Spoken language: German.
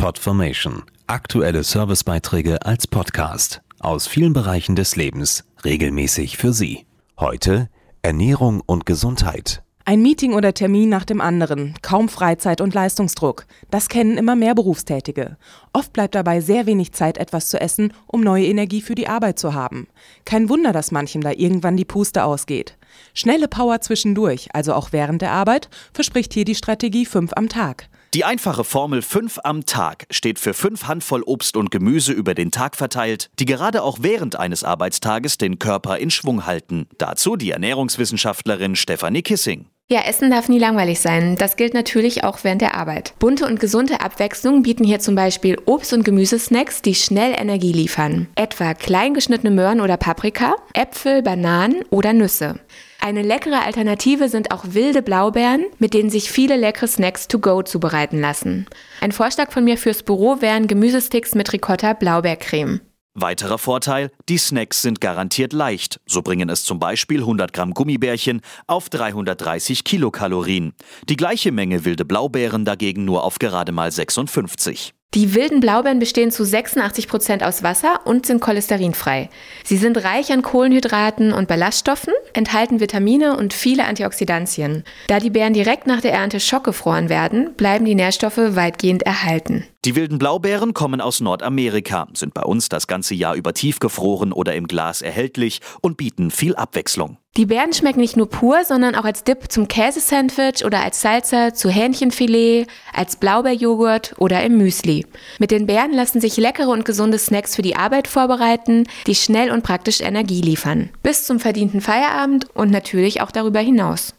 Podformation. Aktuelle Servicebeiträge als Podcast aus vielen Bereichen des Lebens regelmäßig für Sie. Heute Ernährung und Gesundheit. Ein Meeting oder Termin nach dem anderen, kaum Freizeit und Leistungsdruck. Das kennen immer mehr Berufstätige. Oft bleibt dabei sehr wenig Zeit, etwas zu essen, um neue Energie für die Arbeit zu haben. Kein Wunder, dass manchem da irgendwann die Puste ausgeht. Schnelle Power zwischendurch, also auch während der Arbeit, verspricht hier die Strategie 5 am Tag. Die einfache Formel 5 am Tag steht für 5 Handvoll Obst und Gemüse über den Tag verteilt, die gerade auch während eines Arbeitstages den Körper in Schwung halten. Dazu die Ernährungswissenschaftlerin Stefanie Kissing. Ja, Essen darf nie langweilig sein. Das gilt natürlich auch während der Arbeit. Bunte und gesunde Abwechslung bieten hier zum Beispiel Obst- und Gemüsesnacks, die schnell Energie liefern. Etwa kleingeschnittene Möhren oder Paprika, Äpfel, Bananen oder Nüsse. Eine leckere Alternative sind auch wilde Blaubeeren, mit denen sich viele leckere Snacks to go zubereiten lassen. Ein Vorschlag von mir fürs Büro wären Gemüsesticks mit Ricotta Blaubeercreme. Weiterer Vorteil, die Snacks sind garantiert leicht. So bringen es zum Beispiel 100 Gramm Gummibärchen auf 330 Kilokalorien. Die gleiche Menge wilde Blaubeeren dagegen nur auf gerade mal 56. Die wilden Blaubeeren bestehen zu 86 Prozent aus Wasser und sind cholesterinfrei. Sie sind reich an Kohlenhydraten und Ballaststoffen, enthalten Vitamine und viele Antioxidantien. Da die Beeren direkt nach der Ernte schockgefroren werden, bleiben die Nährstoffe weitgehend erhalten. Die wilden Blaubeeren kommen aus Nordamerika, sind bei uns das ganze Jahr über tiefgefroren oder im Glas erhältlich und bieten viel Abwechslung. Die Beeren schmecken nicht nur pur, sondern auch als Dip zum Käsesandwich oder als Salsa zu Hähnchenfilet, als Blaubeerjoghurt oder im Müsli. Mit den Beeren lassen sich leckere und gesunde Snacks für die Arbeit vorbereiten, die schnell und praktisch Energie liefern. Bis zum verdienten Feierabend und natürlich auch darüber hinaus.